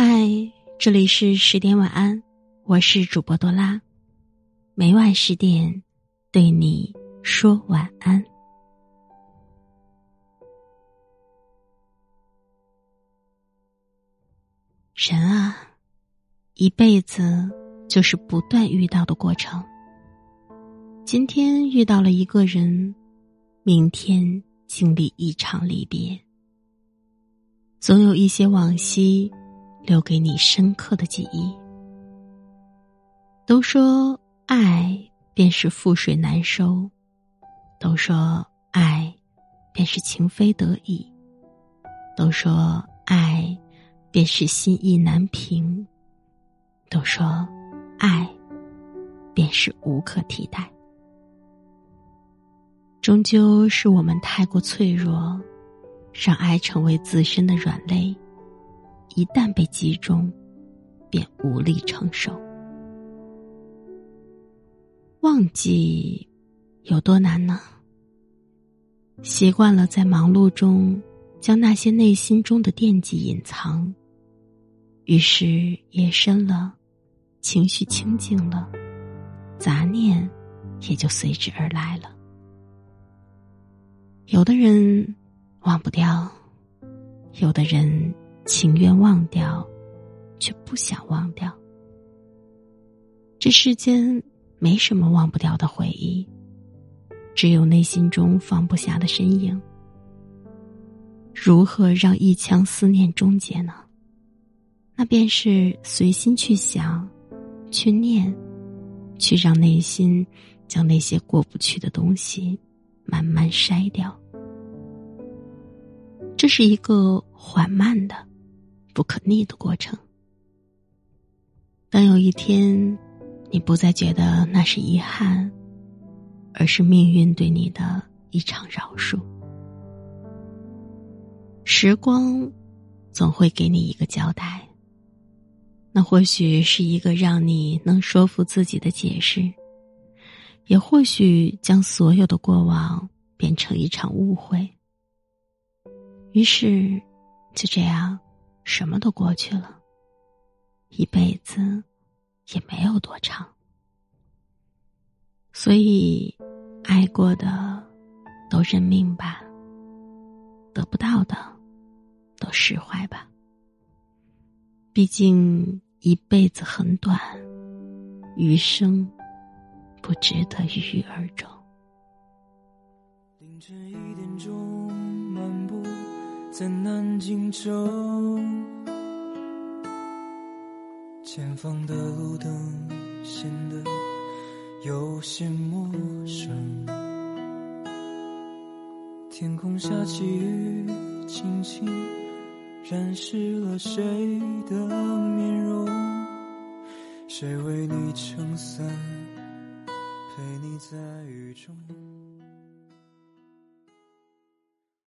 嗨，这里是十点晚安，我是主播多拉，每晚十点对你说晚安。人啊，一辈子就是不断遇到的过程。今天遇到了一个人，明天经历一场离别，总有一些往昔。留给你深刻的记忆。都说爱便是覆水难收，都说爱便是情非得已，都说爱便是心意难平，都说爱便是无可替代。终究是我们太过脆弱，让爱成为自身的软肋。一旦被击中，便无力承受。忘记有多难呢？习惯了在忙碌中将那些内心中的惦记隐藏，于是夜深了，情绪清静了，杂念也就随之而来了。有的人忘不掉，有的人。情愿忘掉，却不想忘掉。这世间没什么忘不掉的回忆，只有内心中放不下的身影。如何让一腔思念终结呢？那便是随心去想，去念，去让内心将那些过不去的东西慢慢筛掉。这是一个缓慢的。不可逆的过程。当有一天，你不再觉得那是遗憾，而是命运对你的一场饶恕，时光总会给你一个交代。那或许是一个让你能说服自己的解释，也或许将所有的过往变成一场误会。于是，就这样。什么都过去了，一辈子也没有多长，所以爱过的都认命吧，得不到的都释怀吧。毕竟一辈子很短，余生不值得郁郁而终。凌晨一点钟，漫步在南京城。前方的路灯显得有些陌生，天空下起雨，轻轻染湿了谁的面容？谁为你撑伞，陪你在雨中？